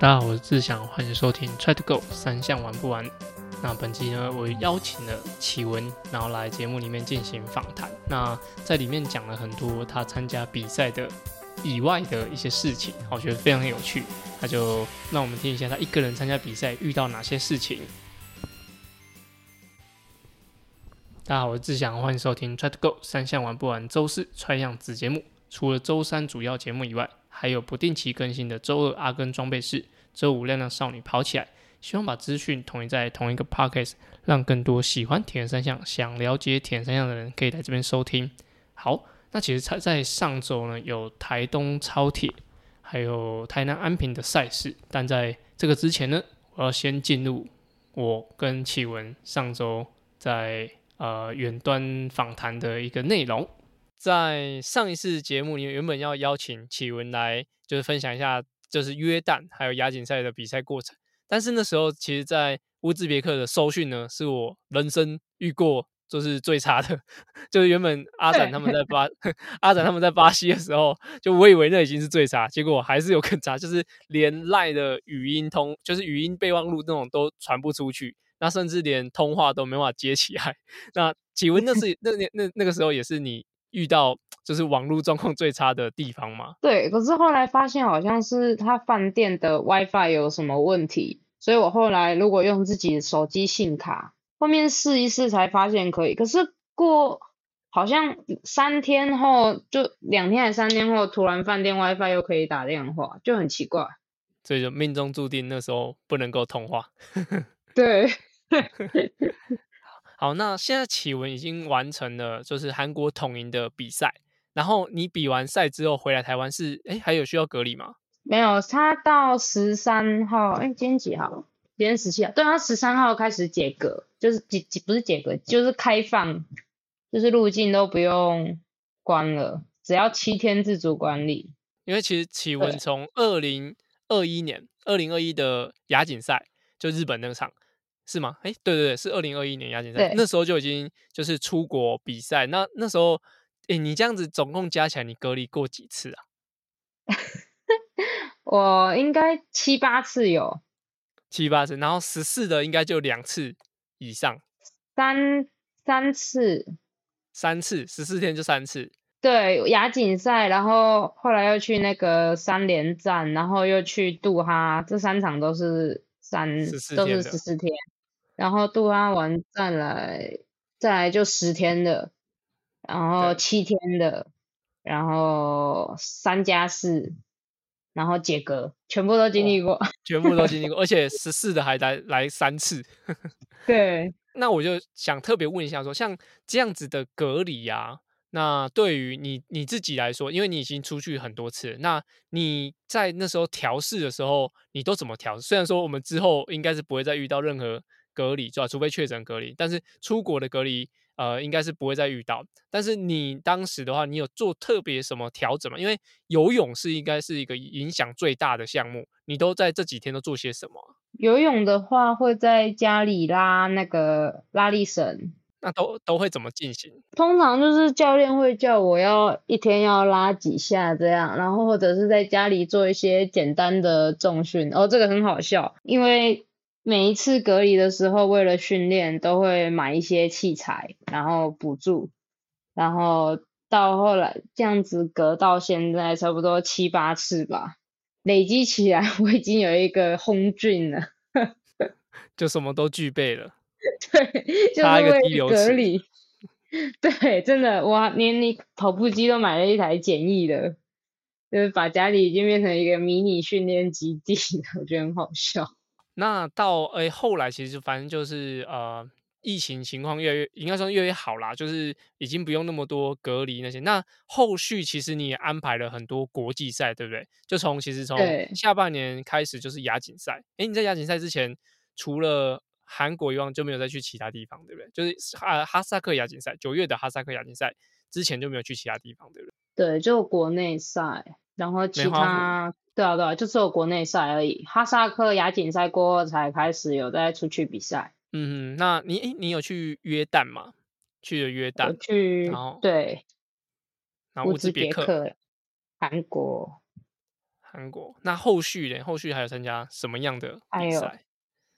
大家好，我是志祥，欢迎收听 Try to Go 三项玩不完。那本期呢，我邀请了启文，然后来节目里面进行访谈。那在里面讲了很多他参加比赛的以外的一些事情，我觉得非常有趣。那就让我们听一下他一个人参加比赛遇到哪些事情。大家好，我是志祥，欢迎收听 Try to Go 三项玩不完周四 Try 样子节目。除了周三主要节目以外，还有不定期更新的周二阿根装备室，周五亮亮少女跑起来。希望把资讯统一在同一个 podcast，让更多喜欢铁人三项、想了解铁人三项的人可以来这边收听。好，那其实在在上周呢，有台东超铁，还有台南安平的赛事。但在这个之前呢，我要先进入我跟启文上周在呃远端访谈的一个内容。在上一次节目里，原本要邀请启文来，就是分享一下，就是约旦还有亚锦赛的比赛过程。但是那时候，其实，在乌兹别克的收讯呢，是我人生遇过就是最差的。就是原本阿展他们在巴 阿展他们在巴西的时候，就我以为那已经是最差，结果还是有更差，就是连赖的语音通，就是语音备忘录那种都传不出去，那甚至连通话都没法接起来。那请问那是那那那那个时候也是你遇到就是网络状况最差的地方嘛？对，可是后来发现好像是他饭店的 WiFi 有什么问题。所以我后来如果用自己手机信卡，后面试一试才发现可以。可是过好像三天后，就两天还是三天后，突然饭店 WiFi 又可以打电话，就很奇怪。所以就命中注定那时候不能够通话。对。好，那现在启文已经完成了，就是韩国统营的比赛。然后你比完赛之后回来台湾是，哎，还有需要隔离吗？没有，他到十三号，哎，今天几号？今天十七号。对，他十三号开始解隔，就是解解不是解隔，就是开放，就是入境都不用关了，只要七天自主管理。因为其实启文从二零二一年，二零二一的亚锦赛，就日本那场，是吗？哎，对对对，是二零二一年亚锦赛，那时候就已经就是出国比赛。那那时候，哎，你这样子总共加起来，你隔离过几次啊？我应该七八次有，七八次，然后十四的应该就两次以上，三三次，三次，十四天就三次。对，亚锦赛，然后后来又去那个三连战，然后又去杜哈，这三场都是三，都是十四天。然后杜哈完再来，再来就十天的，然后七天的，然后三加四。然后解隔，全部都经历过，全部都经历过，而且 十四的还来来三次。对，那我就想特别问一下，说像这样子的隔离呀，那对于你你自己来说，因为你已经出去很多次，那你在那时候调试的时候，你都怎么调？虽然说我们之后应该是不会再遇到任何隔离，是吧？除非确诊隔离，但是出国的隔离。呃，应该是不会再遇到。但是你当时的话，你有做特别什么调整吗？因为游泳是应该是一个影响最大的项目，你都在这几天都做些什么？游泳的话，会在家里拉那个拉力绳。那都都会怎么进行？通常就是教练会叫我要一天要拉几下这样，然后或者是在家里做一些简单的重训。哦，这个很好笑，因为。每一次隔离的时候，为了训练，都会买一些器材，然后补助，然后到后来这样子隔到现在差不多七八次吧，累积起来 我已经有一个轰俊了，就什么都具备了。对，差一个低流隔离。对，真的，我连你跑步机都买了一台简易的，就是把家里已经变成一个迷你训练基地，我觉得很好笑。那到诶后来其实反正就是呃疫情情况越来越应该说越来越好啦，就是已经不用那么多隔离那些。那后续其实你也安排了很多国际赛，对不对？就从其实从下半年开始就是亚锦赛。诶，你在亚锦赛之前除了韩国以外就没有再去其他地方，对不对？就是哈哈萨克亚锦赛九月的哈萨克亚锦赛之前就没有去其他地方，对不对？对，就国内赛，然后其他。对啊，对啊，就只有国内赛而已。哈萨克亚锦赛过后才开始有在出去比赛。嗯，那你诶你有去约旦吗？去了约旦，去，然后对，然后乌兹别克，韩国，韩国。那后续呢？后续还有参加什么样的比赛？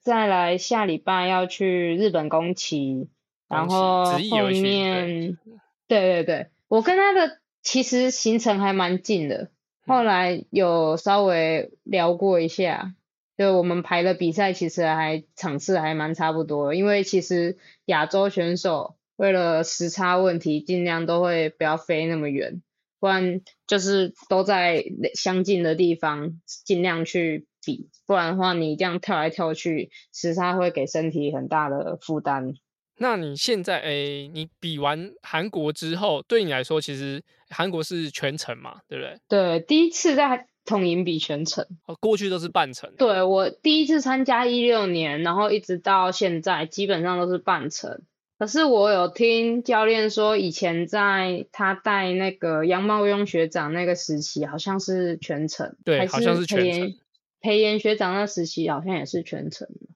再来下礼拜要去日本宫崎，然后后面，对对对，我跟他的其实行程还蛮近的，后来有稍微聊过一下，就我们排的比赛其实还场次还蛮差不多，因为其实亚洲选手为了时差问题，尽量都会不要飞那么远，不然就是都在相近的地方，尽量去。比不然的话，你这样跳来跳去，时差会给身体很大的负担。那你现在诶，你比完韩国之后，对你来说，其实韩国是全程嘛，对不对？对，第一次在统营比全程，哦，过去都是半程。对我第一次参加一六年，然后一直到现在，基本上都是半程。可是我有听教练说，以前在他带那个杨茂庸学长那个时期，好像是全程，对，好像是全程。培岩学长那时期好像也是全程的，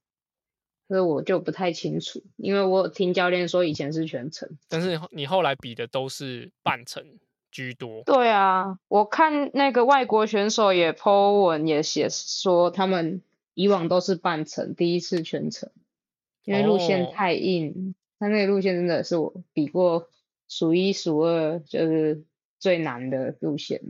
所以我就不太清楚，因为我听教练说以前是全程，但是你后来比的都是半程居多。对啊，我看那个外国选手也 po 文也写说他们以往都是半程，第一次全程，因为路线太硬，他那个路线真的是我比过数一数二，就是最难的路线。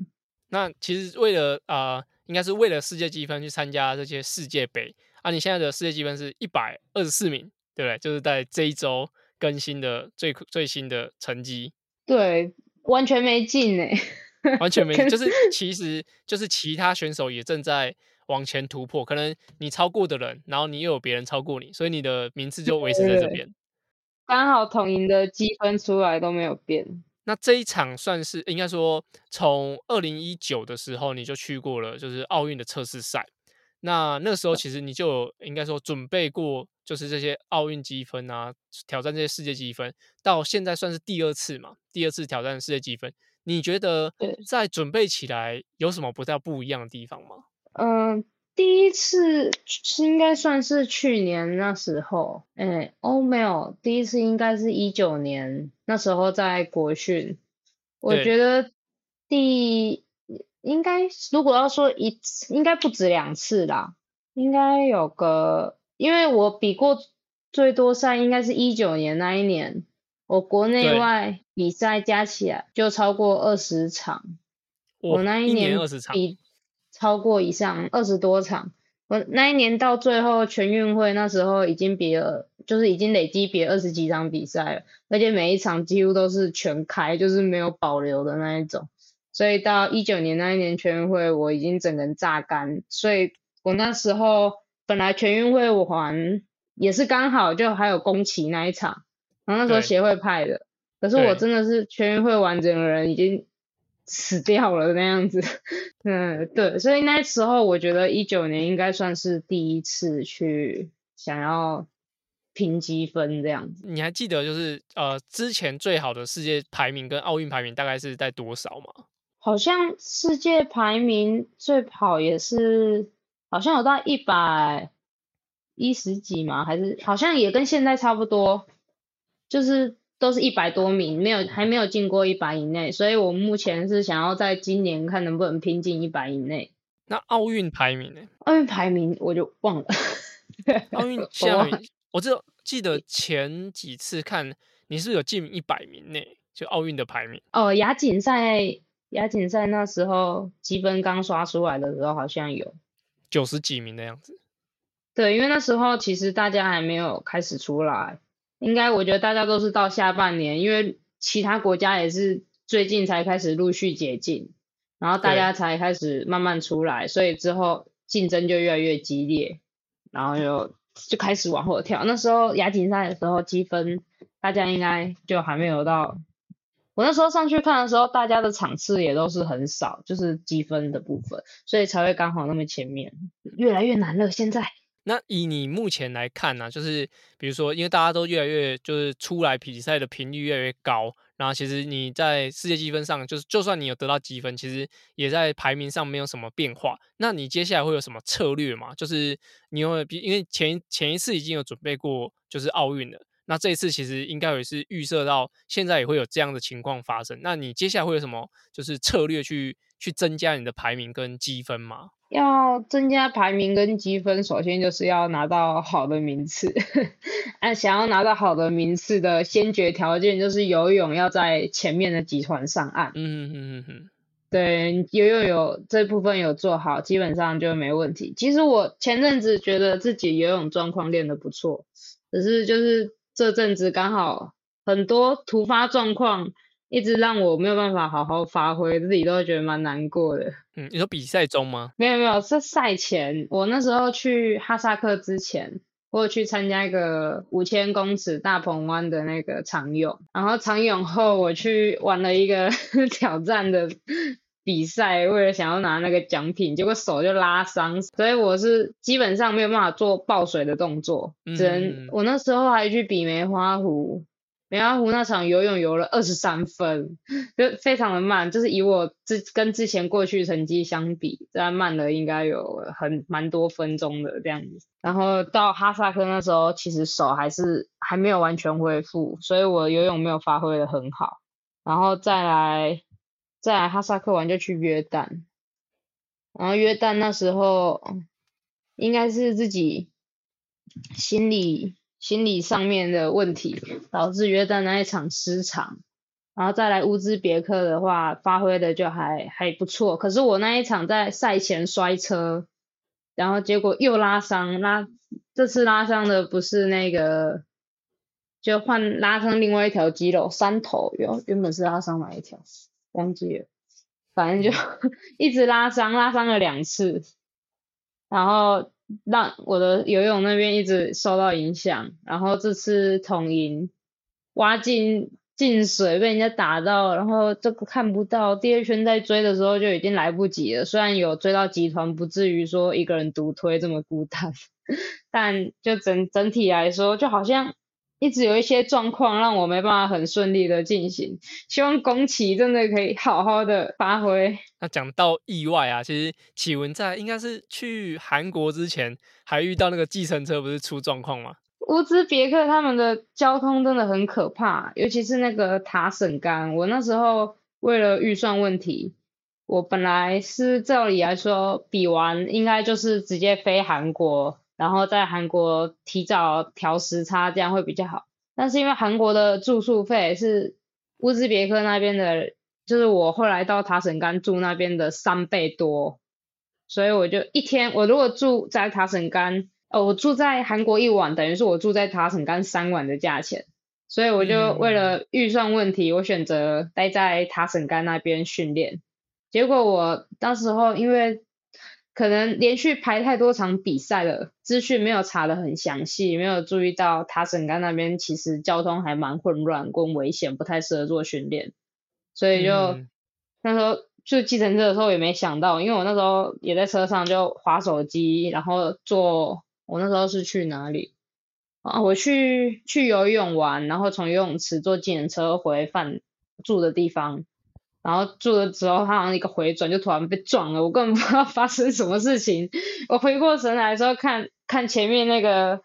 那其实为了啊。应该是为了世界积分去参加这些世界杯啊！你现在的世界积分是一百二十四名，对不对？就是在这一周更新的最最新的成绩。对，完全没进呢，完全没，就是 其实就是其他选手也正在往前突破，可能你超过的人，然后你又有别人超过你，所以你的名次就维持在这边。刚好统赢的积分出来都没有变。那这一场算是应该说，从二零一九的时候你就去过了，就是奥运的测试赛。那那时候其实你就应该说准备过，就是这些奥运积分啊，挑战这些世界积分。到现在算是第二次嘛，第二次挑战世界积分。你觉得在准备起来有什么不太不一样的地方吗？嗯。第一次是应该算是去年那时候，哎，哦没有，第一次应该是一九年那时候在国训。我觉得第应该如果要说一次，应该不止两次啦，应该有个，因为我比过最多赛应该是一九年那一年，我国内外比赛加起来就超过二十场，我那一年比。超过以上二十多场，我那一年到最后全运会那时候已经比了，就是已经累积比二十几场比赛了，而且每一场几乎都是全开，就是没有保留的那一种。所以到一九年那一年全运会，我已经整个人榨干。所以我那时候本来全运会我还也是刚好就还有宫崎那一场，然后那时候协会派的，可是我真的是全运会完整的人已经。死掉了那样子，嗯，对，所以那时候我觉得一九年应该算是第一次去想要拼积分这样子。你还记得就是呃之前最好的世界排名跟奥运排名大概是在多少吗？好像世界排名最跑也是好像有到一百一十几吗？还是好像也跟现在差不多，就是。都是一百多名，没有还没有进过一百以内，所以我目前是想要在今年看能不能拼进一百以内。那奥运排名呢？奥运排名我就忘了。奥运下面，我只记得前几次看你是有进一百名内，就奥运的排名。哦，亚锦赛，亚锦赛那时候积分刚刷出来的时候好像有九十几名的样子。对，因为那时候其实大家还没有开始出来。应该我觉得大家都是到下半年，因为其他国家也是最近才开始陆续解禁，然后大家才开始慢慢出来，所以之后竞争就越来越激烈，然后就就开始往后跳。那时候亚锦赛的时候积分，大家应该就还没有到。我那时候上去看的时候，大家的场次也都是很少，就是积分的部分，所以才会刚好那么前面。越来越难了，现在。那以你目前来看呢，就是比如说，因为大家都越来越就是出来比赛的频率越来越高，然后其实你在世界积分上，就是就算你有得到积分，其实也在排名上没有什么变化。那你接下来会有什么策略吗？就是你有比因为前前一次已经有准备过，就是奥运了，那这一次其实应该也是预设到现在也会有这样的情况发生。那你接下来会有什么就是策略去？去增加你的排名跟积分吗？要增加排名跟积分，首先就是要拿到好的名次。啊，想要拿到好的名次的先决条件就是游泳要在前面的集团上岸。嗯嗯嗯嗯。对，游泳有这部分有做好，基本上就没问题。其实我前阵子觉得自己游泳状况练得不错，只是就是这阵子刚好很多突发状况。一直让我没有办法好好发挥，自己都会觉得蛮难过的。嗯，你说比赛中吗？没有没有，是赛前。我那时候去哈萨克之前，我去参加一个五千公尺大鹏湾的那个长泳，然后长泳后我去玩了一个 挑战的比赛，为了想要拿那个奖品，结果手就拉伤，所以我是基本上没有办法做抱水的动作，只能我那时候还去比梅花湖。梅花湖那场游泳游了二十三分，就非常的慢，就是以我之跟之前过去成绩相比，这样慢了应该有很蛮多分钟的这样子。然后到哈萨克那时候，其实手还是还没有完全恢复，所以我游泳没有发挥的很好。然后再来再来哈萨克完就去约旦，然后约旦那时候应该是自己心理。心理上面的问题导致约旦那一场失常，然后再来乌兹别克的话，发挥的就还还不错。可是我那一场在赛前摔车，然后结果又拉伤，拉这次拉伤的不是那个，就换拉伤另外一条肌肉，三头有原本是拉伤哪一条忘记了，反正就 一直拉伤，拉伤了两次，然后。让我的游泳那边一直受到影响，然后这次统营挖进进水被人家打到，然后这个看不到，第二圈在追的时候就已经来不及了。虽然有追到集团，不至于说一个人独推这么孤单，但就整整体来说，就好像。一直有一些状况让我没办法很顺利的进行，希望宫崎真的可以好好的发挥。那讲到意外啊，其实启文在应该是去韩国之前还遇到那个计程车不是出状况吗？乌兹别克他们的交通真的很可怕，尤其是那个塔省干。我那时候为了预算问题，我本来是照理来说比完应该就是直接飞韩国。然后在韩国提早调时差，这样会比较好。但是因为韩国的住宿费是乌兹别克那边的，就是我后来到塔什干住那边的三倍多，所以我就一天，我如果住在塔什干，哦，我住在韩国一晚，等于是我住在塔什干三晚的价钱。所以我就为了预算问题，我选择待在塔什干那边训练。结果我到时候因为。可能连续排太多场比赛了，资讯没有查的很详细，没有注意到塔什干那边其实交通还蛮混乱，跟危险，不太适合做训练，所以就那时候就计程车的时候也没想到，因为我那时候也在车上就划手机，然后坐我那时候是去哪里啊？我去去游泳玩，然后从游泳池坐计程车回饭住的地方。然后住了之后，他好像一个回转就突然被撞了，我根本不知道 发生什么事情。我回过神来的时候，看看前面那个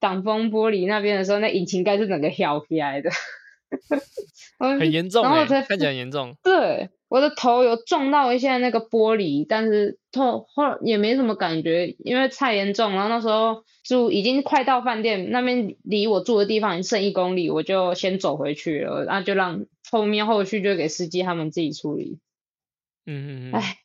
挡风玻璃那边的时候，那引擎盖是整个翘起来的，很严重哎，看起来很严重。对，我的头有撞到一下那个玻璃，但是后后也没什么感觉，因为太严重。然后那时候住已经快到饭店那边，离我住的地方剩一公里，我就先走回去了，然后就让。后面后续就给司机他们自己处理。嗯嗯嗯。哎，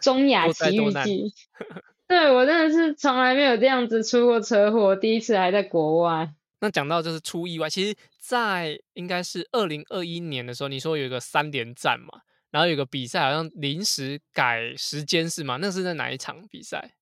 中亚奇遇记。对我真的是从来没有这样子出过车祸，第一次还在国外。那讲到就是出意外，其实，在应该是二零二一年的时候，你说有一个三连战嘛，然后有个比赛好像临时改时间是吗？那是在哪一场比赛？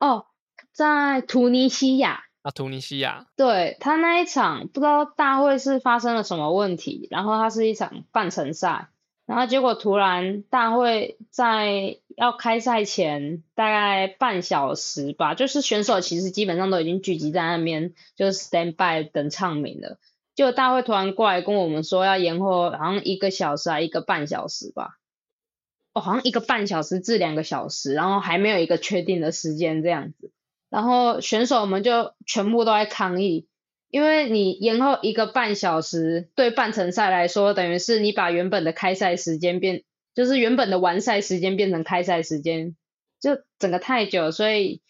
哦，在突尼西亚。啊，突尼西亚，对他那一场不知道大会是发生了什么问题，然后它是一场半程赛，然后结果突然大会在要开赛前大概半小时吧，就是选手其实基本上都已经聚集在那边，就是 stand by 等唱名了，结果大会突然过来跟我们说要延后，好像一个小时还一个半小时吧，哦，好像一个半小时至两个小时，然后还没有一个确定的时间这样子。然后选手们就全部都在抗议，因为你延后一个半小时，对半程赛来说，等于是你把原本的开赛时间变，就是原本的完赛时间变成开赛时间，就整个太久，所以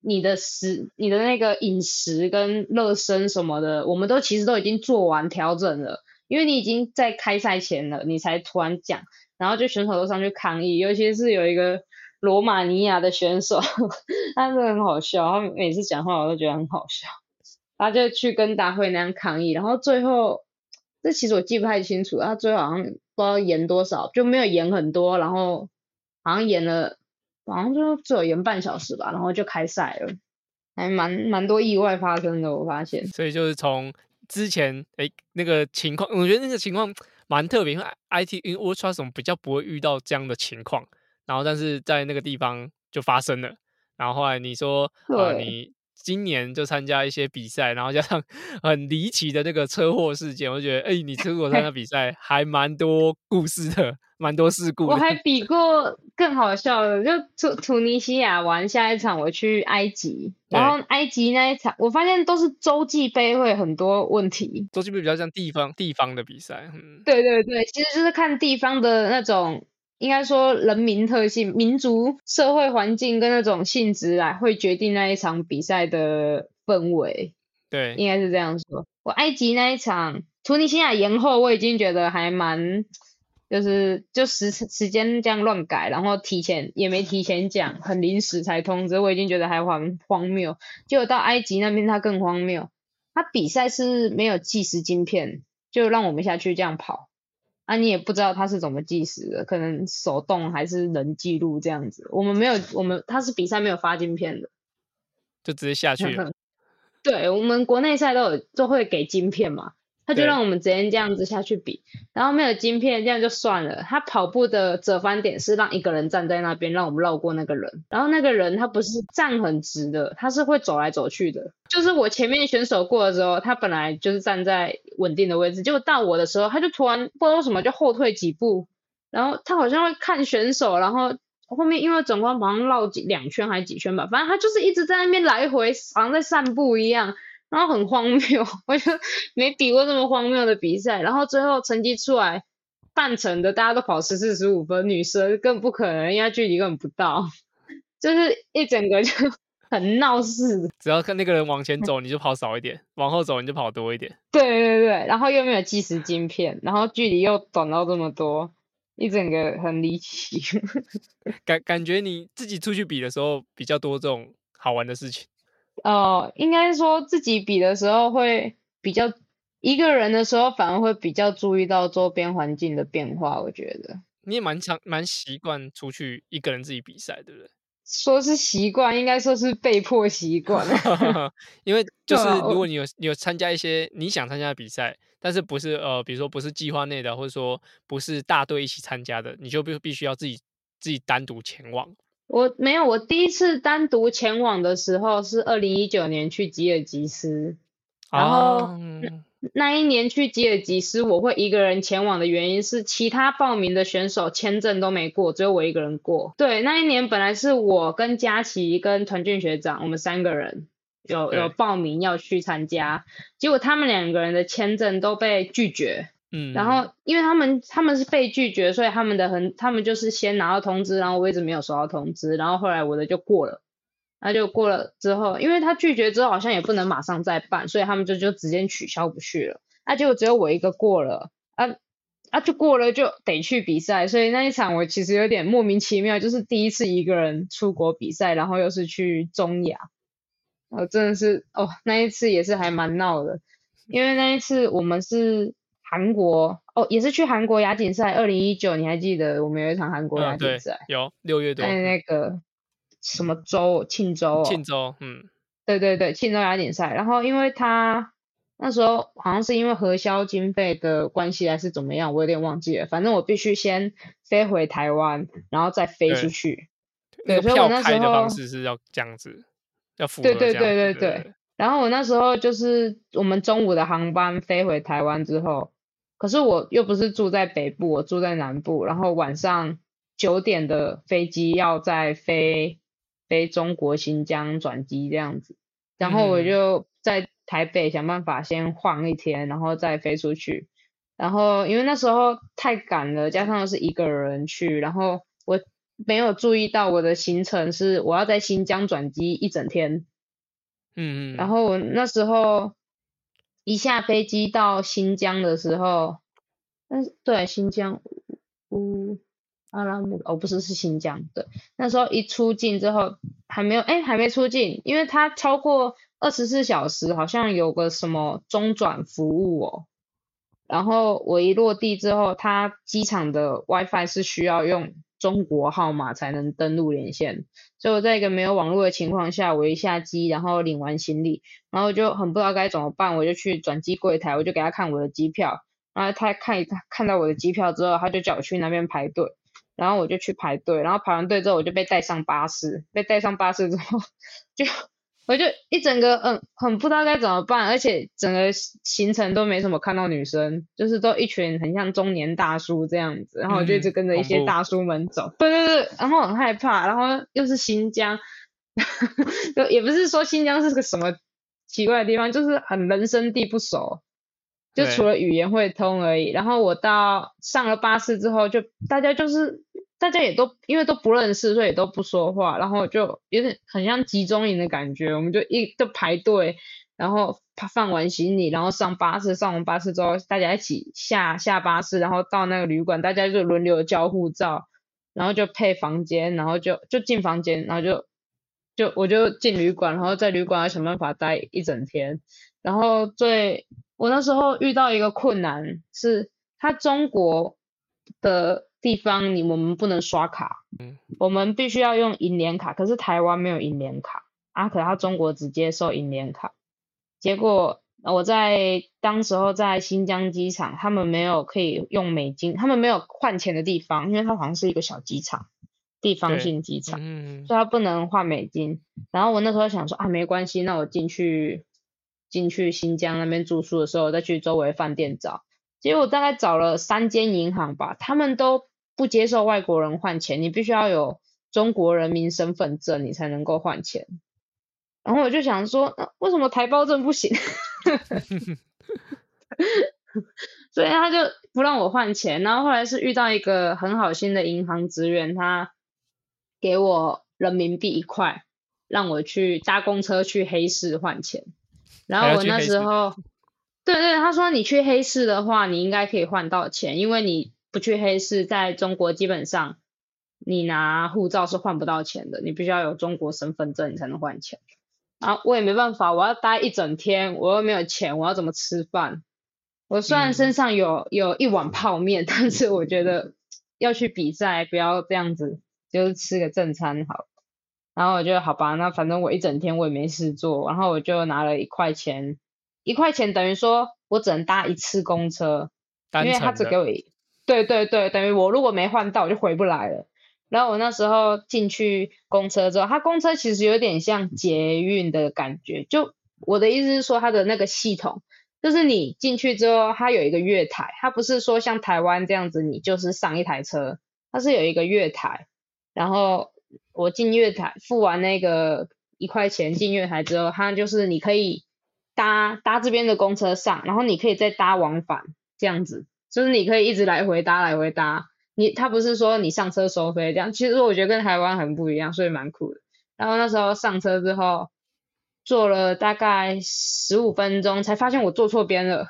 你的食、你的那个饮食跟热身什么的，我们都其实都已经做完调整了，因为你已经在开赛前了，你才突然讲，然后就选手都上去抗议，尤其是有一个罗马尼亚的选手，他真的很好笑，他每次讲话我都觉得很好笑，他就去跟大会那样抗议，然后最后。这其实我记不太清楚，他最后好像不知道延多少，就没有延很多，然后好像延了，好像就只有延半小时吧，然后就开赛了，还蛮蛮多意外发生的，我发现。所以就是从之前哎那个情况，我觉得那个情况蛮特别，因为 IT 因为 r d Trust 比较不会遇到这样的情况，然后但是在那个地方就发生了，然后后来你说呃你。今年就参加一些比赛，然后加上 很离奇的那个车祸事件，我觉得，哎，你出国参加 比赛还蛮多故事的，蛮多事故。我 还比过更好笑的，就土土尼西亚玩下一场，我去埃及，然后埃及那一场，我发现都是洲际杯会很多问题。洲际杯比较像地方地方的比赛，嗯，对对对，其实就是看地方的那种。应该说，人民特性、民族、社会环境跟那种性质啊，会决定那一场比赛的氛围。对，应该是这样说。我埃及那一场，突尼西亚延后，我已经觉得还蛮，就是就时时间这样乱改，然后提前也没提前讲，很临时才通知，我已经觉得还荒荒谬。结果到埃及那边，它更荒谬，它比赛是没有计时晶片，就让我们下去这样跑。啊，你也不知道他是怎么计时的，可能手动还是人记录这样子。我们没有，我们他是比赛没有发晶片的，就直接下去了。对，我们国内赛都有都会给晶片嘛。他就让我们直接这样子下去比，然后没有晶片，这样就算了。他跑步的折返点是让一个人站在那边，让我们绕过那个人。然后那个人他不是站很直的，他是会走来走去的。就是我前面选手过的时候，他本来就是站在稳定的位置，结果到我的时候，他就突然不知道为什么就后退几步，然后他好像会看选手，然后后面因为总共好像绕几两圈还是几圈吧，反正他就是一直在那边来回，好像在散步一样。然后很荒谬，我就没比过这么荒谬的比赛。然后最后成绩出来，半程的大家都跑十四十五分，女生更不可能，因为距离根本不到，就是一整个就 很闹事。只要看那个人往前走，你就跑少一点；往后走，你就跑多一点。对对对，然后又没有计时晶片，然后距离又短到这么多，一整个很离奇。感感觉你自己出去比的时候，比较多这种好玩的事情。哦，应该说自己比的时候会比较一个人的时候，反而会比较注意到周边环境的变化。我觉得你也蛮常蛮习惯出去一个人自己比赛，对不对？说是习惯，应该说是被迫习惯。因为就是如果你有你有参加一些你想参加的比赛，但是不是呃，比如说不是计划内的，或者说不是大队一起参加的，你就必必须要自己自己单独前往。我没有，我第一次单独前往的时候是二零一九年去吉尔吉斯，然后那一年去吉尔吉斯，我会一个人前往的原因是其他报名的选手签证都没过，只有我一个人过。对，那一年本来是我跟佳琪跟团俊学长，我们三个人有有报名要去参加，结果他们两个人的签证都被拒绝。嗯，然后因为他们他们是被拒绝，所以他们的很他们就是先拿到通知，然后我一直没有收到通知，然后后来我的就过了，那就过了之后，因为他拒绝之后好像也不能马上再办，所以他们就就直接取消不去了，那结果只有我一个过了，啊啊就过了就得去比赛，所以那一场我其实有点莫名其妙，就是第一次一个人出国比赛，然后又是去中亚，我真的是哦那一次也是还蛮闹的，因为那一次我们是。韩国哦，也是去韩国亚锦赛，二零一九，你还记得我们有一场韩国亚锦赛？有六月多。在那个什么州？庆州。庆州，嗯，对对对，庆州亚锦赛。然后因为他那时候好像是因为核销经费的关系还是怎么样，我有点忘记了。反正我必须先飞回台湾，然后再飞出去。对，所以我那时候的方式是要这样子，要付。对对对对对。然后我那时候就是我们中午的航班飞回台湾之后。可是我又不是住在北部，我住在南部，然后晚上九点的飞机要再飞飞中国新疆转机这样子，然后我就在台北想办法先晃一天，然后再飞出去。然后因为那时候太赶了，加上是一个人去，然后我没有注意到我的行程是我要在新疆转机一整天。嗯嗯。然后我那时候一下飞机到新疆的时候，但是对新疆乌阿拉木哦不是是新疆的，那时候一出境之后还没有哎还没出境，因为它超过二十四小时好像有个什么中转服务哦。然后我一落地之后，它机场的 WiFi 是需要用中国号码才能登录连线，所以我在一个没有网络的情况下，我一下机，然后领完行李，然后就很不知道该怎么办，我就去转机柜台，我就给他看我的机票，然后他看一看到我的机票之后，他就叫我去那边排队，然后我就去排队，然后排完队之后，我就被带上巴士，被带上巴士之后 就。我就一整个嗯很不知道该怎么办，而且整个行程都没什么看到女生，就是都一群很像中年大叔这样子，然后我就一直跟着一些大叔们走，对对对，然后很害怕，然后又是新疆，就也不是说新疆是个什么奇怪的地方，就是很人生地不熟，就除了语言会通而已。然后我到上了巴士之后，就大家就是。大家也都因为都不认识，所以也都不说话，然后就有点很像集中营的感觉。我们就一就排队，然后放完行李，然后上巴士，上完巴士之后，大家一起下下巴士，然后到那个旅馆，大家就轮流交护照，然后就配房间，然后就就进房间，然后就就我就进旅馆，然后在旅馆要想办法待一整天。然后最我那时候遇到一个困难是，他中国的。地方你我们不能刷卡，嗯，我们必须要用银联卡，可是台湾没有银联卡，啊，可他中国只接受银联卡，结果我在当时候在新疆机场，他们没有可以用美金，他们没有换钱的地方，因为它好像是一个小机场，地方性机场，嗯，所以他不能换美金。然后我那时候想说啊，没关系，那我进去进去新疆那边住宿的时候，再去周围饭店找，结果大概找了三间银行吧，他们都。不接受外国人换钱，你必须要有中国人民身份证，你才能够换钱。然后我就想说，为什么台胞证不行？所以他就不让我换钱。然后后来是遇到一个很好心的银行职员，他给我人民币一块，让我去搭公车去黑市换钱。然后我那时候，对对，他说你去黑市的话，你应该可以换到钱，因为你。不去黑市，在中国基本上你拿护照是换不到钱的，你必须要有中国身份证你才能换钱。啊，我也没办法，我要待一整天，我又没有钱，我要怎么吃饭？我虽然身上有有一碗泡面，但是我觉得要去比赛，不要这样子，就是吃个正餐好。然后我就好吧，那反正我一整天我也没事做，然后我就拿了一块钱，一块钱等于说我只能搭一次公车，因为他只给我。对对对，等于我如果没换到，我就回不来了。然后我那时候进去公车之后，它公车其实有点像捷运的感觉。就我的意思是说，它的那个系统，就是你进去之后，它有一个月台，它不是说像台湾这样子，你就是上一台车，它是有一个月台。然后我进月台，付完那个一块钱进月台之后，它就是你可以搭搭这边的公车上，然后你可以再搭往返这样子。就是你可以一直来回搭来回搭，你他不是说你上车收费这样，其实我觉得跟台湾很不一样，所以蛮酷的。然后那时候上车之后，坐了大概十五分钟才发现我坐错边了，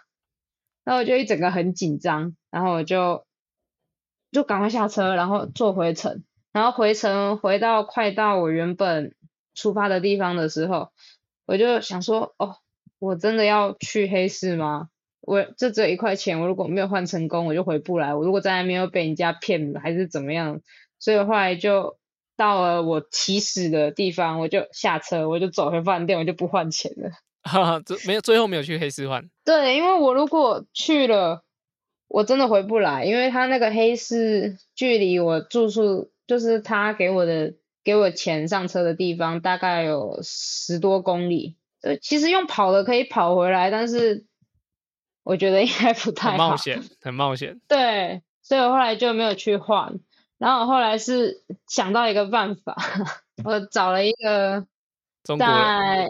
然后我就一整个很紧张，然后我就就赶快下车，然后坐回程，然后回程回到快到我原本出发的地方的时候，我就想说，哦，我真的要去黑市吗？我这只有一块钱，我如果没有换成功，我就回不来。我如果在那边又被人家骗了，还是怎么样？所以后来就到了我起始的地方，我就下车，我就走回饭店，我就不换钱了。哈哈，这没有最后没有去黑市换。对，因为我如果去了，我真的回不来，因为他那个黑市距离我住宿，就是他给我的给我钱上车的地方，大概有十多公里。呃，其实用跑的可以跑回来，但是。我觉得应该不太好，冒险，很冒险。对，所以我后来就没有去换。然后我后来是想到一个办法，我找了一个在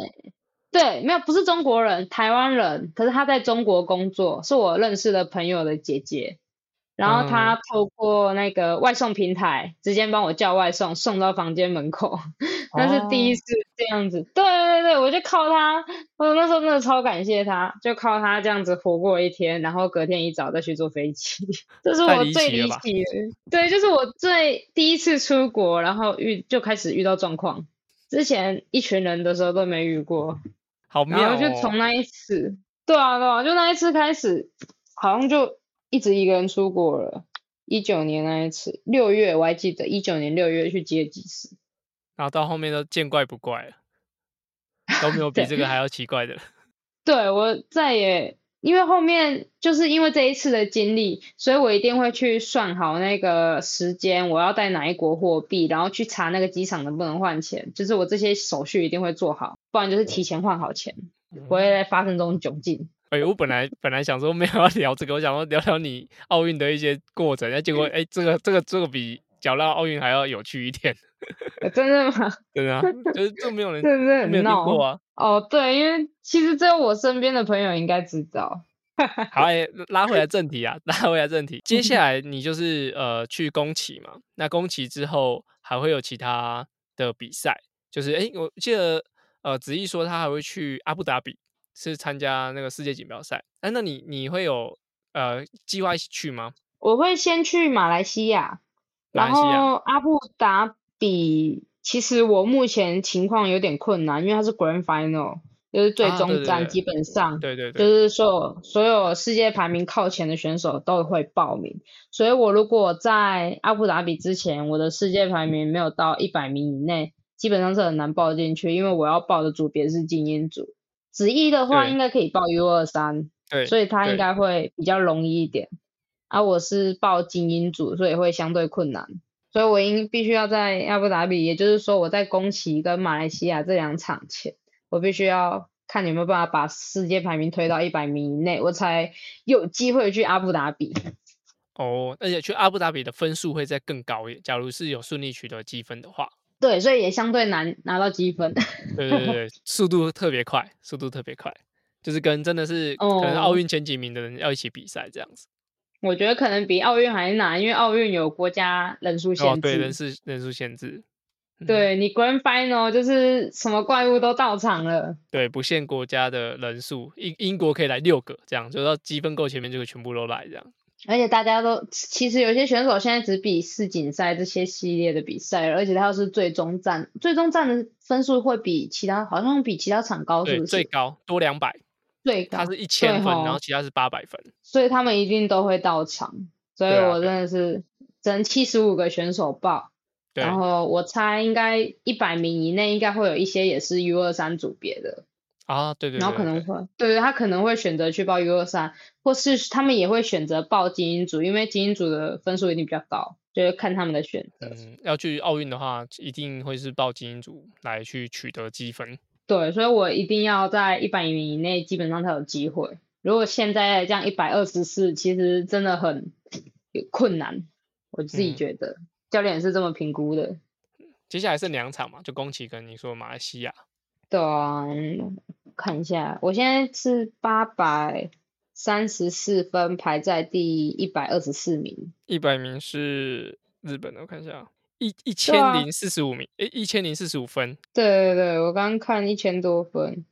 对，没有不是中国人，台湾人，可是他在中国工作，是我认识的朋友的姐姐。然后他透过那个外送平台，直接帮我叫外送，送到房间门口，那是第一次这样子。对对对，我就靠他，我那时候真的超感谢他，就靠他这样子活过一天，然后隔天一早再去坐飞机，这是我最离奇的。对，就是我最第一次出国，然后遇就开始遇到状况，之前一群人的时候都没遇过，好妙哦。就从那一次，对啊对啊，就那一次开始，好像就。一直一个人出国了，一九年那一次六月我还记得，一九年六月去接几次，然后到后面都见怪不怪了，都没有 比这个还要奇怪的了。对我再也，因为后面就是因为这一次的经历，所以我一定会去算好那个时间，我要带哪一国货币，然后去查那个机场能不能换钱，就是我这些手续一定会做好，不然就是提前换好钱，不会再发生这种窘境。哎，我本来本来想说没有要聊这个，我想说聊聊你奥运的一些过程，那结果哎，这个这个这个比讲到奥运还要有趣一点。真的吗？真的，就是这没有人，真的没有听过啊。哦，对，因为其实只有我身边的朋友应该知道。好，哎，拉回来正题啊，拉回来正题。接下来你就是呃去宫崎嘛，那宫崎之后还会有其他的比赛，就是哎，我记得呃子毅说他还会去阿布达比。是参加那个世界锦标赛，哎，那你你会有呃计划一起去吗？我会先去马来西亚，然后阿布达比，其实我目前情况有点困难，因为它是 Grand Final，就是最终战，基本上对对，就是说所有世界排名靠前的选手都会报名，所以我如果在阿布达比之前，我的世界排名没有到一百名以内，基本上是很难报进去，因为我要报的组别是精英组。子一的话应该可以报 U 二三，对，所以他应该会比较容易一点。啊，我是报精英组，所以会相对困难。所以我应必须要在阿布达比，也就是说我在宫崎跟马来西亚这两场前，我必须要看有没有办法把世界排名推到一百名以内，我才有机会去阿布达比。哦，而且去阿布达比的分数会再更高一点。假如是有顺利取得积分的话。对，所以也相对难拿到积分。对对对，速度特别快，速度特别快，就是跟真的是可能奥运前几名的人要一起比赛这样子。我觉得可能比奥运还难，因为奥运有国家人数限制。对，人数人数限制。对你 Grand Final 就是什么怪物都到场了。对，不限国家的人数，英英国可以来六个，这样就到积分够前面就会全部都来这样。而且大家都其实有些选手现在只比世锦赛这些系列的比赛，而且他又是最终战，最终战的分数会比其他好像比其他场高，是不是？最高多两百，最高他是一千分，然后其他是八百分，所以他们一定都会到场。所以我真的是整七十五个选手报，然后我猜应该一百名以内应该会有一些也是 U 二三组别的。啊，对对，然后可能会，对对，他可能会选择去报 U 二三，或是他们也会选择报精英组，因为精英组的分数一定比较高，就是看他们的选择。嗯，要去奥运的话，一定会是报精英组来去取得积分。对，所以我一定要在一百名以内，基本上才有机会。如果现在这样一百二十四，其实真的很困难，我自己觉得，教练是这么评估的。接下来是两场嘛，就宫崎跟你说马来西亚。对啊。看一下，我现在是八百三十四分，排在第一百二十四名。一百名是日本的，我看一下，一一千零四十五名，诶，一千零四十五分。对对对，我刚刚看一千多分，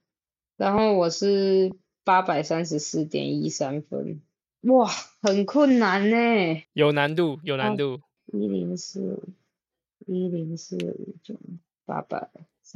然后我是八百三十四点一三分，哇，很困难呢。有难度，有难度。一零四五，一零四五九八百。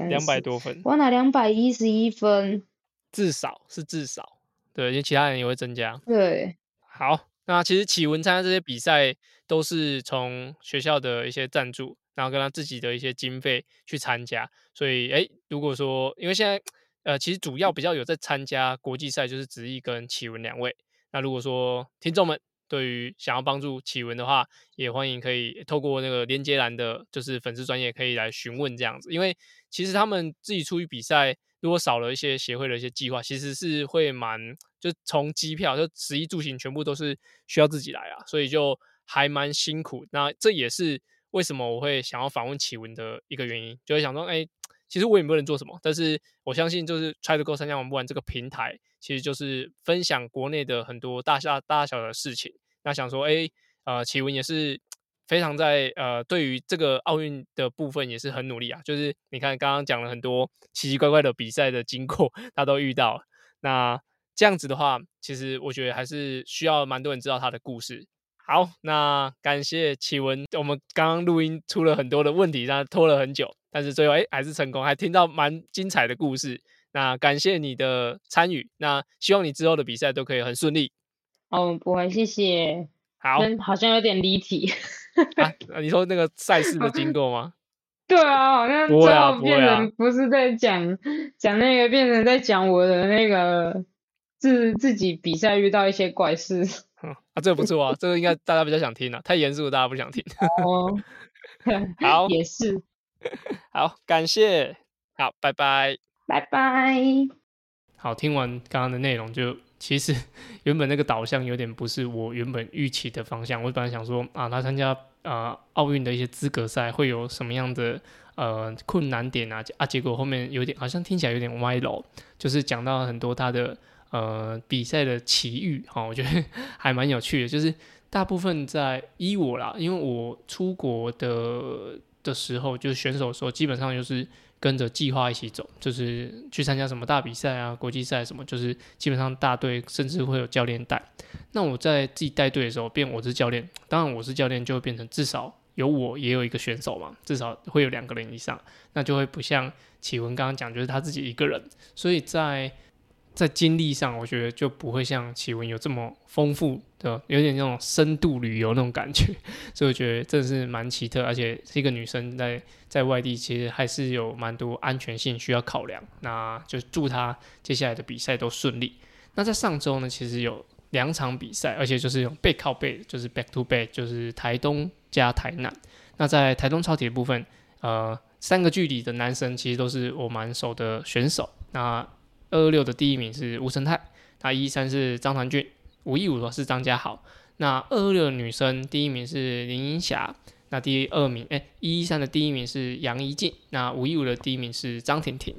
两百多分，我拿两百一十一分，至少是至少，对，因为其他人也会增加。对，好，那其实启文参加这些比赛都是从学校的一些赞助，然后跟他自己的一些经费去参加。所以，哎，如果说因为现在，呃，其实主要比较有在参加国际赛，就是子毅跟启文两位。那如果说听众们，对于想要帮助启文的话，也欢迎可以透过那个连接栏的，就是粉丝专业可以来询问这样子。因为其实他们自己出去比赛，如果少了一些协会的一些计划，其实是会蛮就从机票就食衣住行全部都是需要自己来啊，所以就还蛮辛苦。那这也是为什么我会想要访问启文的一个原因，就会想说，哎，其实我也不能做什么，但是我相信就是 Try to Go 三项玩不完这个平台，其实就是分享国内的很多大大大小的事情。那想说，哎，呃，奇文也是非常在呃，对于这个奥运的部分也是很努力啊。就是你看刚刚讲了很多奇奇怪怪的比赛的经过，他都遇到。那这样子的话，其实我觉得还是需要蛮多人知道他的故事。好，那感谢启文，我们刚刚录音出了很多的问题，让拖了很久，但是最后哎还是成功，还听到蛮精彩的故事。那感谢你的参与，那希望你之后的比赛都可以很顺利。哦，不会，谢谢。好，好像有点离题。啊，你说那个赛事的经过吗？对啊，好像最后变成不是在讲讲那个，变成在讲我的那个自自己比赛遇到一些怪事。啊，这个不错啊，这个应该大家比较想听啊，太严肃大家不想听。哦，好，也是。好，感谢，好，拜拜，拜拜。好，听完刚刚的内容，就其实 原本那个导向有点不是我原本预期的方向。我本来想说啊，他参加啊奥运的一些资格赛会有什么样的呃困难点啊啊，结果后面有点好像听起来有点歪楼，就是讲到很多他的。呃，比赛的奇遇哈，我觉得 还蛮有趣的。就是大部分在依我啦，因为我出国的的时候，就是选手说基本上就是跟着计划一起走，就是去参加什么大比赛啊、国际赛什么，就是基本上大队甚至会有教练带。那我在自己带队的时候，变我是教练，当然我是教练就会变成至少有我也有一个选手嘛，至少会有两个人以上，那就会不像启文刚刚讲，就是他自己一个人，所以在。在经历上，我觉得就不会像奇文有这么丰富的，有点那种深度旅游那种感觉，所以我觉得真的是蛮奇特，而且是一个女生在在外地，其实还是有蛮多安全性需要考量。那就祝她接下来的比赛都顺利。那在上周呢，其实有两场比赛，而且就是用背靠背，就是 back to back，就是台东加台南。那在台东超体的部分，呃，三个距离的男生其实都是我蛮熟的选手。那二二六的第一名是吴成泰，那一三是张传俊，五一五的是张家豪。那二二六的女生第一名是林英霞，那第二名哎一一三的第一名是杨怡静，那五一五的第一名是张婷婷。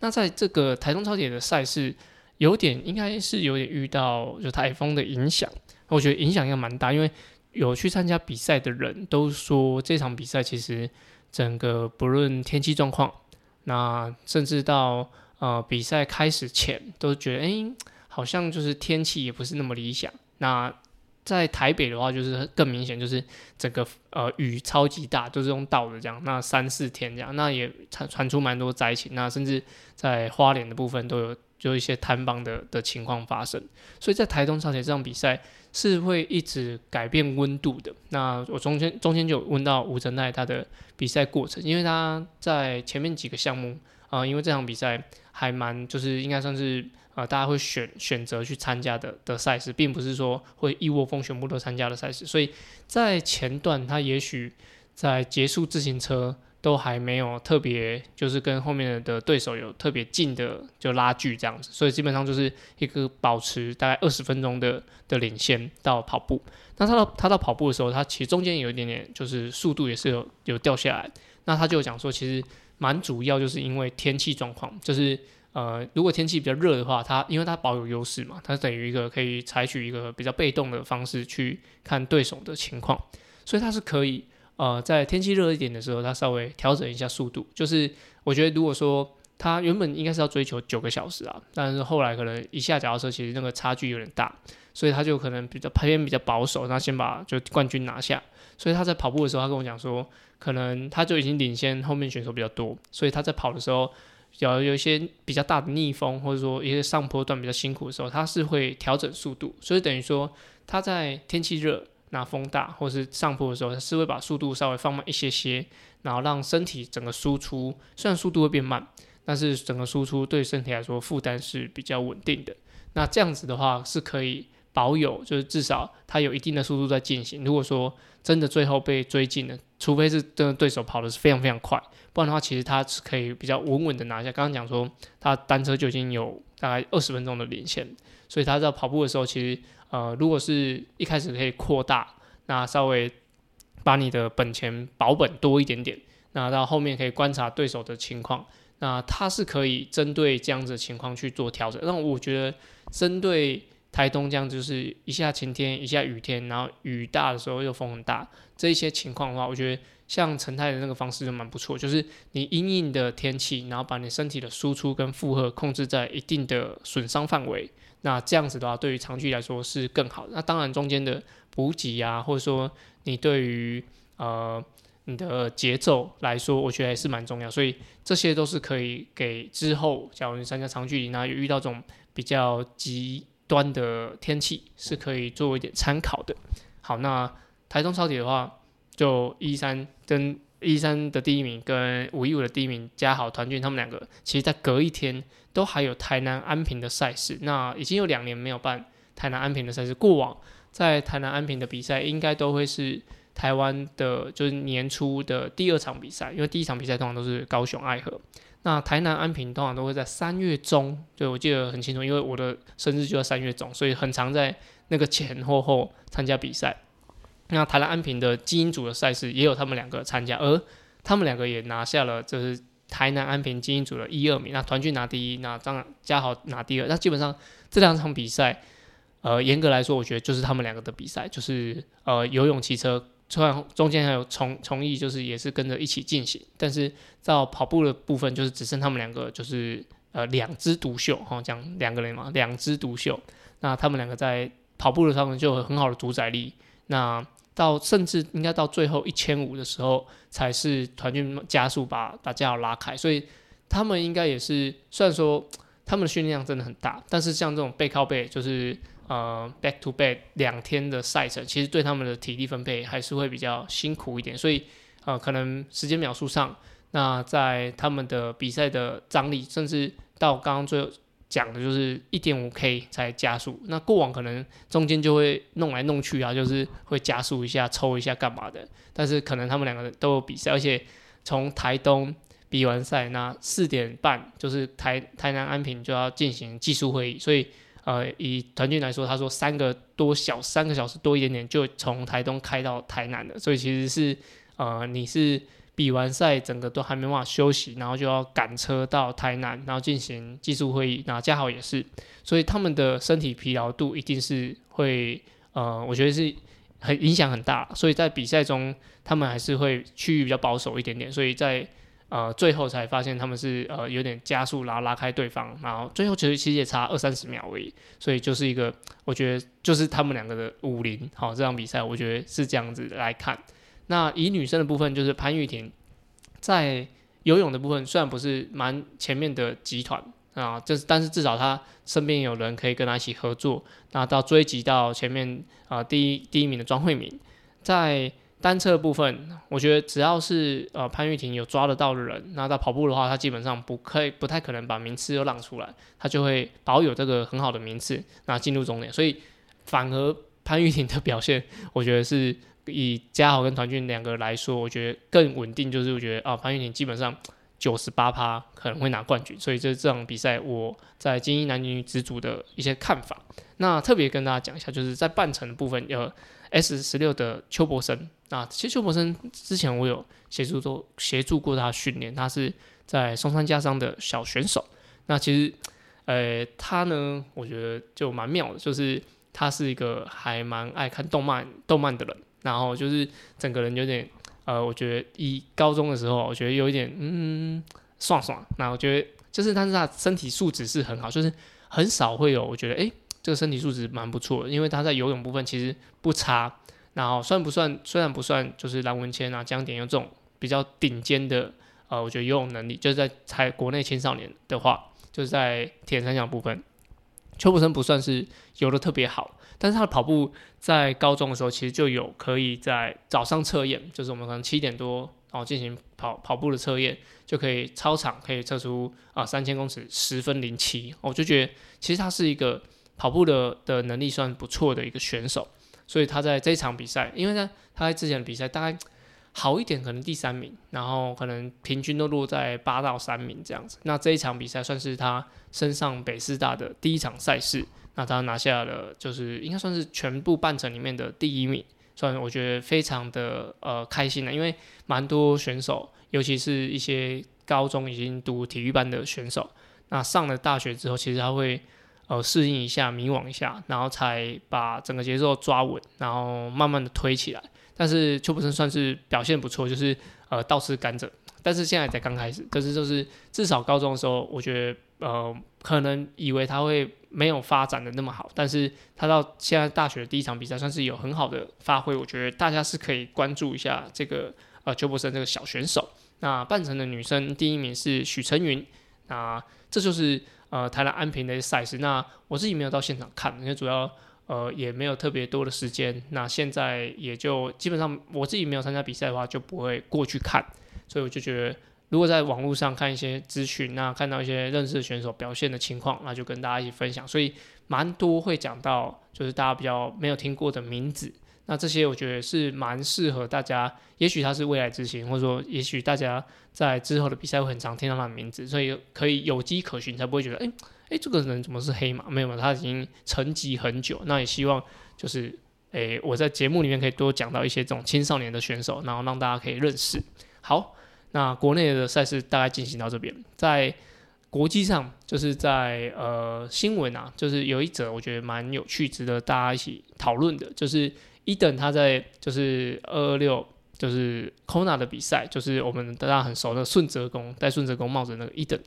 那在这个台中超铁的赛事，有点应该是有点遇到就台风的影响，我觉得影响应该蛮大，因为有去参加比赛的人都说这场比赛其实整个不论天气状况，那甚至到呃，比赛开始前都觉得，哎，好像就是天气也不是那么理想。那在台北的话，就是更明显，就是整个呃雨超级大，都是用倒的这样。那三四天这样，那也传传出蛮多灾情。那甚至在花莲的部分都有就一些摊帮的的情况发生。所以在台东超铁这场比赛是会一直改变温度的。那我中间中间就有问到吴成奈他的比赛过程，因为他在前面几个项目啊，因为这场比赛。还蛮就是应该算是呃大家会选选择去参加的的赛事，并不是说会一窝蜂全部都参加的赛事。所以在前段，他也许在结束自行车都还没有特别就是跟后面的对手有特别近的就拉锯这样子，所以基本上就是一个保持大概二十分钟的的领先到跑步。那他到他到跑步的时候，他其实中间有一点点就是速度也是有有掉下来。那他就讲说，其实。蛮主要就是因为天气状况，就是呃，如果天气比较热的话，它因为它保有优势嘛，它等于一个可以采取一个比较被动的方式去看对手的情况，所以它是可以呃，在天气热一点的时候，它稍微调整一下速度。就是我觉得如果说它原本应该是要追求九个小时啊，但是后来可能一下脚踏车其实那个差距有点大，所以他就可能比较偏比较保守，那先把就冠军拿下。所以他在跑步的时候，他跟我讲说。可能他就已经领先后面选手比较多，所以他在跑的时候，有有一些比较大的逆风，或者说一些上坡段比较辛苦的时候，他是会调整速度。所以等于说他在天气热、那风大或是上坡的时候，他是会把速度稍微放慢一些些，然后让身体整个输出虽然速度会变慢，但是整个输出对身体来说负担是比较稳定的。那这样子的话是可以保有，就是至少它有一定的速度在进行。如果说真的最后被追进了，除非是真的对手跑的是非常非常快，不然的话，其实他是可以比较稳稳的拿下。刚刚讲说他单车就已经有大概二十分钟的领先，所以他在跑步的时候，其实呃，如果是一开始可以扩大，那稍微把你的本钱保本多一点点，那到后面可以观察对手的情况，那他是可以针对这样子的情况去做调整。那我觉得针对台东这样，就是一下晴天，一下雨天，然后雨大的时候又风很大，这一些情况的话，我觉得像陈太的那个方式就蛮不错，就是你阴影的天气，然后把你身体的输出跟负荷控制在一定的损伤范围。那这样子的话，对于长距离来说是更好的。那当然中间的补给啊，或者说你对于呃你的节奏来说，我觉得还是蛮重要。所以这些都是可以给之后，假如你参加长距离，那有遇到这种比较急端的天气，是可以做一点参考的。好，那台中超体的话，就一三跟一三的第一名跟五一五的第一名加好团俊，他们两个其实在隔一天都还有台南安平的赛事。那已经有两年没有办台南安平的赛事，过往在台南安平的比赛应该都会是台湾的，就是年初的第二场比赛，因为第一场比赛通常都是高雄爱河。那台南安平通常都会在三月中，对我记得很清楚，因为我的生日就在三月中，所以很常在那个前后后参加比赛。那台南安平的基因组的赛事也有他们两个参加，而他们两个也拿下了就是台南安平基因组的一二名。那团聚拿第一，那张嘉豪拿第二。那基本上这两场比赛，呃，严格来说，我觉得就是他们两个的比赛，就是呃游泳、骑车，虽然中间还有从从艺，就是也是跟着一起进行，但是到跑步的部分，就是只剩他们两个，就是呃两枝独秀哈，讲两个人嘛，两枝独秀。那他们两个在跑步的上面就有很好的主宰力。那到甚至应该到最后一千五的时候，才是团军加速把把加号拉开，所以他们应该也是虽然说他们的训练量真的很大，但是像这种背靠背就是呃 back to back 两天的赛程，其实对他们的体力分配还是会比较辛苦一点，所以呃可能时间秒数上，那在他们的比赛的张力，甚至到刚刚最后。讲的就是一点五 K 才加速，那过往可能中间就会弄来弄去啊，就是会加速一下、抽一下干嘛的。但是可能他们两个人都有比赛，而且从台东比完赛，那四点半就是台台南安平就要进行技术会议，所以呃，以团军来说，他说三个多小三个小时多一点点就从台东开到台南了，所以其实是呃你是。比完赛，整个都还没办法休息，然后就要赶车到台南，然后进行技术会议。那嘉豪也是，所以他们的身体疲劳度一定是会，呃，我觉得是很影响很大。所以在比赛中，他们还是会区域比较保守一点点。所以在呃最后才发现他们是呃有点加速，然后拉开对方，然后最后其实其实也差二三十秒而已。所以就是一个，我觉得就是他们两个的武林。好，这场比赛我觉得是这样子来看。那以女生的部分，就是潘玉婷在游泳的部分，虽然不是蛮前面的集团啊，就是但是至少她身边有人可以跟她一起合作。那到追及到前面啊第一第一名的庄慧敏，在单车部分，我觉得只要是呃潘玉婷有抓得到的人，那到跑步的话，他基本上不可以不太可能把名次又让出来，他就会保有这个很好的名次，那进入终点。所以反而潘玉婷的表现，我觉得是。以嘉豪跟团俊两个来说，我觉得更稳定。就是我觉得啊，潘玉婷基本上九十八趴可能会拿冠军，所以这这场比赛我在精英男女子组的一些看法。那特别跟大家讲一下，就是在半程的部分有 S 十六的邱博生。啊其实邱博生之前我有协助做协助过他训练，他是在松山家商的小选手。那其实呃他呢，我觉得就蛮妙的，就是他是一个还蛮爱看动漫动漫的人。然后就是整个人有点，呃，我觉得以高中的时候，我觉得有一点，嗯，爽爽。那我觉得就是，但是他身体素质是很好，就是很少会有，我觉得，哎，这个身体素质蛮不错的，因为他在游泳部分其实不差。然后算不算？虽然不算，就是蓝文谦啊、江点有这种比较顶尖的，呃，我觉得游泳能力，就是在才国内青少年的话，就是在铁三项部分，邱普生不算是游的特别好。但是他的跑步在高中的时候，其实就有可以在早上测验，就是我们可能七点多然后进行跑跑步的测验，就可以操场可以测出啊三千公尺十分零七，我就觉得其实他是一个跑步的的能力算不错的一个选手，所以他在这场比赛，因为呢他在之前的比赛大概好一点，可能第三名，然后可能平均都落在八到三名这样子，那这一场比赛算是他升上北师大的第一场赛事。那他拿下了，就是应该算是全部半程里面的第一名。算我觉得非常的呃开心的，因为蛮多选手，尤其是一些高中已经读体育班的选手，那上了大学之后，其实他会呃适应一下，迷惘一下，然后才把整个节奏抓稳，然后慢慢的推起来。但是邱博生算是表现不错，就是呃倒吃甘蔗，但是现在才刚开始，可是就是至少高中的时候，我觉得呃可能以为他会没有发展的那么好，但是他到现在大学的第一场比赛算是有很好的发挥，我觉得大家是可以关注一下这个呃邱博生这个小选手。那半程的女生第一名是许晨云，那这就是呃台南安平的赛事。那我自己没有到现场看，因为主要。呃，也没有特别多的时间，那现在也就基本上我自己没有参加比赛的话，就不会过去看，所以我就觉得，如果在网络上看一些资讯，那看到一些认识的选手表现的情况，那就跟大家一起分享。所以蛮多会讲到，就是大家比较没有听过的名字，那这些我觉得是蛮适合大家，也许他是未来之星，或者说也许大家在之后的比赛会很常听到他的名字，所以可以有迹可循，才不会觉得哎。哎，这个人怎么是黑马？没有嘛，他已经沉寂很久。那也希望就是，哎，我在节目里面可以多讲到一些这种青少年的选手，然后让大家可以认识。好，那国内的赛事大概进行到这边，在国际上，就是在呃新闻啊，就是有一则我觉得蛮有趣，值得大家一起讨论的，就是伊登他在就是二二六就是 Kona 的比赛，就是我们大家很熟的顺泽公戴顺泽公帽子那个伊登。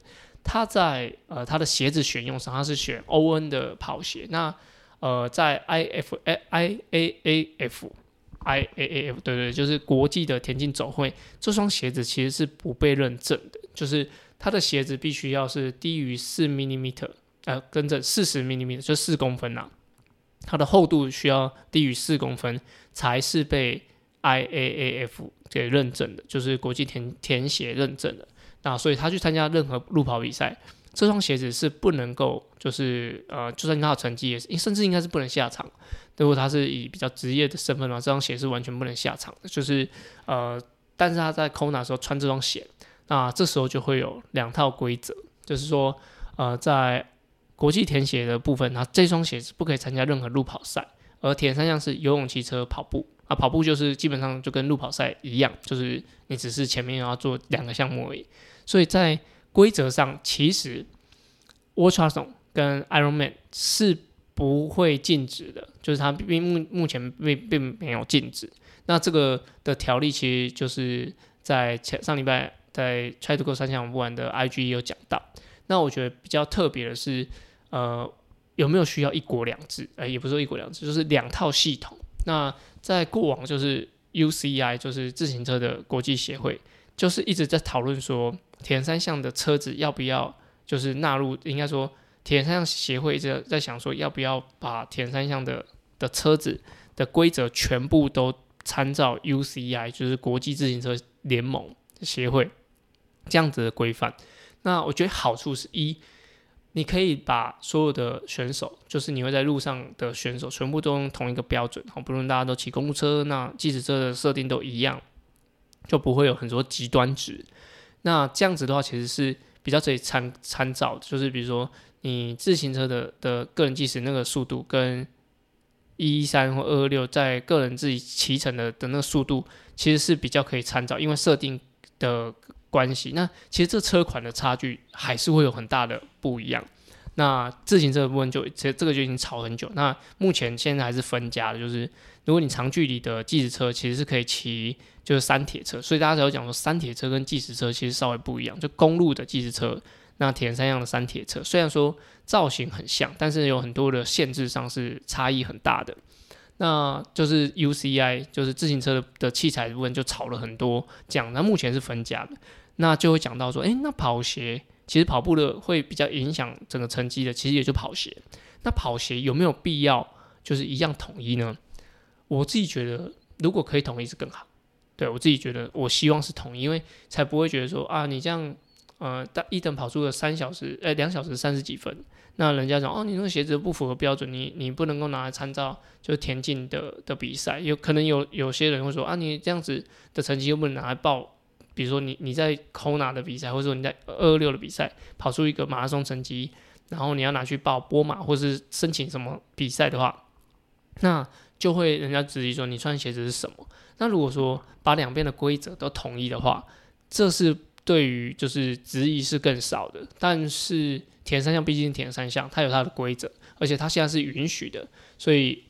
他在呃他的鞋子选用上，他是选欧恩的跑鞋。那呃在 I F A I A A F I A A F 对对，就是国际的田径总会，这双鞋子其实是不被认证的，就是他的鞋子必须要是低于四 millimeter，呃，跟着四十 m m 就四公分呐，它的厚度需要低于四公分才是被 I A A F 给认证的，就是国际田田鞋认证的。那所以他去参加任何路跑比赛，这双鞋子是不能够，就是呃，就算他的成绩也是，甚至应该是不能下场。如果他是以比较职业的身份嘛，这双鞋是完全不能下场的。就是呃，但是他在 Kona 时候穿这双鞋，那这时候就会有两套规则，就是说呃，在国际田协的部分，那这双鞋子不可以参加任何路跑赛，而铁三项是游泳、骑车、跑步。啊，跑步就是基本上就跟路跑赛一样，就是你只是前面要做两个项目而已。所以在规则上，其实 Ultra 跟 Ironman 是不会禁止的，就是它并目目前并并没有禁止。那这个的条例其实就是在前上礼拜在 Try to Go 三项不完的 IG 有讲到。那我觉得比较特别的是，呃，有没有需要一国两制？呃，也不是说一国两制，就是两套系统。那在过往就是 UCI，就是自行车的国际协会，就是一直在讨论说，田三项的车子要不要就是纳入，应该说田三项协会一直在想说，要不要把田三项的的车子的规则全部都参照 UCI，就是国际自行车联盟协会这样子的规范。那我觉得好处是一。你可以把所有的选手，就是你会在路上的选手，全部都用同一个标准，好，不论大家都骑公路车，那即使车的设定都一样，就不会有很多极端值。那这样子的话，其实是比较可以参参照，就是比如说你自行车的的个人计时那个速度，跟一三或二二六在个人自己骑乘的的那个速度，其实是比较可以参照，因为设定的。关系，那其实这车款的差距还是会有很大的不一样。那自行车的部分就其实这个就已经吵很久。那目前现在还是分家的，就是如果你长距离的计时车其实是可以骑，就是三铁车。所以大家才有讲说三铁车跟计时车其实稍微不一样。就公路的计时车，那铁人三项的三铁车，虽然说造型很像，但是有很多的限制上是差异很大的。那就是 UCI，就是自行车的的器材部分就吵了很多，讲那目前是分家的，那就会讲到说，诶，那跑鞋其实跑步的会比较影响整个成绩的，其实也就跑鞋。那跑鞋有没有必要就是一样统一呢？我自己觉得，如果可以统一是更好。对我自己觉得，我希望是统一，因为才不会觉得说啊，你这样。呃，大一等跑出了三小时，呃，两小时三十几分。那人家讲，哦，你那个鞋子不符合标准，你你不能够拿来参照，就是田径的的比赛。有可能有有些人会说，啊，你这样子的成绩又不能拿来报，比如说你你在 Kona 的比赛，或者说你在二二六的比赛跑出一个马拉松成绩，然后你要拿去报波马或是申请什么比赛的话，那就会人家质疑说你穿鞋子是什么？那如果说把两边的规则都统一的话，这是对于就是质疑是更少的。但是田三项毕竟是田三项，它有它的规则，而且它现在是允许的，所以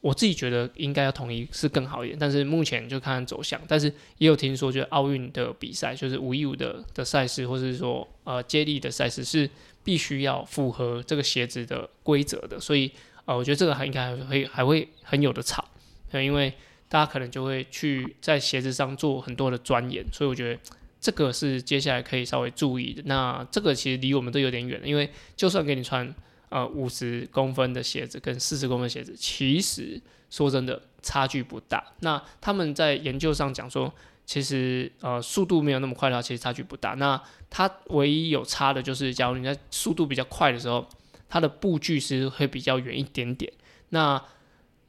我自己觉得应该要统一是更好一点。但是目前就看走向，但是也有听说，就是奥运的比赛，就是五一五的的赛事，或者是说呃接力的赛事是必须要符合这个鞋子的规则的，所以呃我觉得这个还应该还会还会很有的吵，因为。大家可能就会去在鞋子上做很多的钻研，所以我觉得这个是接下来可以稍微注意的。那这个其实离我们都有点远，因为就算给你穿呃五十公分的鞋子跟四十公分鞋子，其实说真的差距不大。那他们在研究上讲说，其实呃速度没有那么快的话，其实差距不大。那它唯一有差的就是，假如你在速度比较快的时候，它的步距是会比较远一点点。那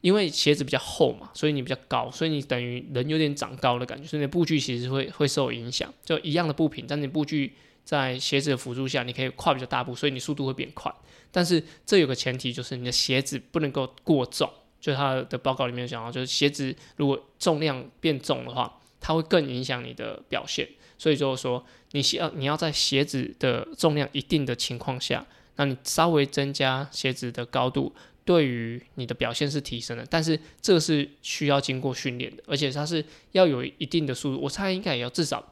因为鞋子比较厚嘛，所以你比较高，所以你等于人有点长高的感觉，所以你的步距其实会会受影响。就一样的步频，但你步距在鞋子的辅助下，你可以跨比较大步，所以你速度会变快。但是这有个前提，就是你的鞋子不能够过重。就它的报告里面讲到，就是鞋子如果重量变重的话，它会更影响你的表现。所以就是说，你需要你要在鞋子的重量一定的情况下，那你稍微增加鞋子的高度。对于你的表现是提升的，但是这是需要经过训练的，而且它是要有一定的速度。我猜应该也要至少，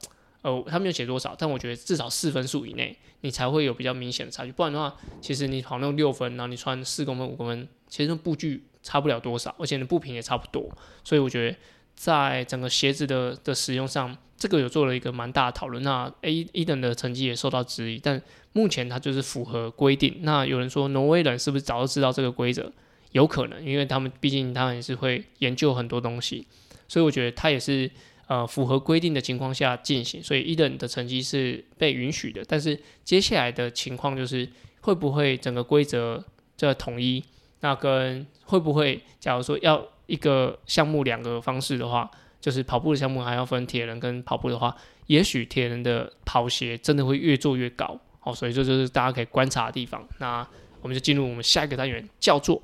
呃，他没有写多少，但我觉得至少四分数以内，你才会有比较明显的差距。不然的话，其实你跑那种六分，然后你穿四公分、五公分，其实步距差不了多少，而且你步频也差不多。所以我觉得在整个鞋子的的使用上，这个有做了一个蛮大的讨论。那 A 一等的成绩也受到质疑，但。目前它就是符合规定。那有人说挪威人是不是早就知道这个规则？有可能，因为他们毕竟他们也是会研究很多东西，所以我觉得他也是呃符合规定的情况下进行。所以一等的成绩是被允许的。但是接下来的情况就是会不会整个规则这统一？那跟会不会假如说要一个项目两个方式的话，就是跑步的项目还要分铁人跟跑步的话，也许铁人的跑鞋真的会越做越高。好，所以这就是大家可以观察的地方。那我们就进入我们下一个单元，叫做。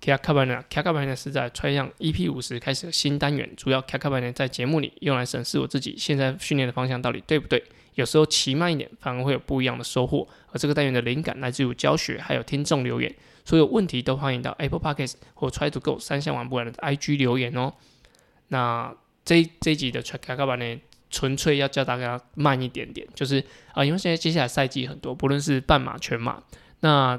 卡卡班呢？卡卡班呢是在穿向 EP 五十开始的新单元，主要卡卡班呢在节目里用来审视我自己现在训练的方向到底对不对。有时候骑慢一点，反而会有不一样的收获。而这个单元的灵感来自于教学，还有听众留言。所有问题都欢迎到 Apple Podcast 或 Try to Go 三项玩不完的 IG 留言哦。那。这这一集的 track 卡版呢，纯粹要教大家慢一点点，就是啊，因为现在接下来赛季很多，不论是半马、全马，那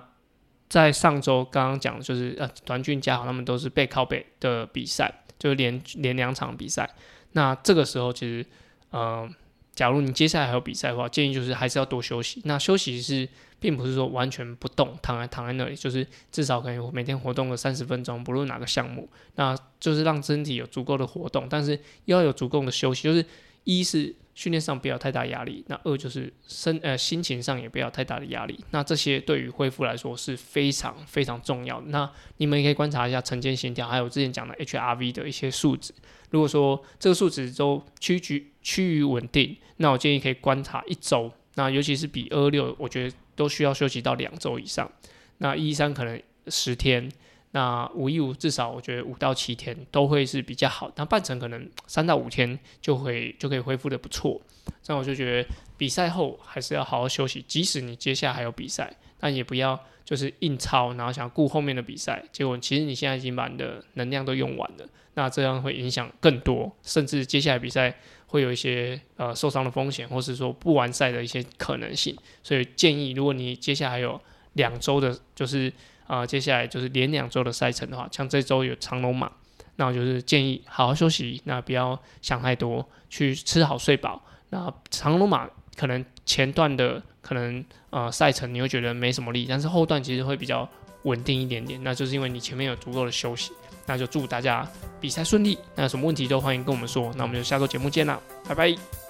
在上周刚刚讲，就是呃，团俊嘉豪他们都是背靠背的比赛，就是连连两场比赛。那这个时候其实，呃，假如你接下来还有比赛的话，建议就是还是要多休息。那休息是。并不是说完全不动，躺在躺在那里，就是至少可以每天活动个三十分钟，不论哪个项目，那就是让身体有足够的活动，但是要有足够的休息。就是一是训练上不要太大压力，那二就是身呃心情上也不要太大的压力。那这些对于恢复来说是非常非常重要的。那你们也可以观察一下晨间心跳，还有之前讲的 HRV 的一些数值。如果说这个数值都趋于趋于稳定，那我建议可以观察一周。那尤其是比二六，我觉得。都需要休息到两周以上，那一三可能十天，那五一五至少我觉得五到七天都会是比较好，那半程可能三到五天就会就可以恢复的不错。这样我就觉得比赛后还是要好好休息，即使你接下来还有比赛，但也不要就是硬超，然后想顾后面的比赛，结果其实你现在已经把你的能量都用完了，那这样会影响更多，甚至接下来比赛。会有一些呃受伤的风险，或是说不完赛的一些可能性，所以建议，如果你接下来有两周的，就是啊接下来就是连两周的赛程的话，像这周有长龙马，那我就是建议好好休息，那不要想太多，去吃好睡饱。那长龙马可能前段的可能呃赛程你会觉得没什么力，但是后段其实会比较稳定一点点，那就是因为你前面有足够的休息。那就祝大家比赛顺利。那有什么问题都欢迎跟我们说。那我们就下周节目见啦，拜拜。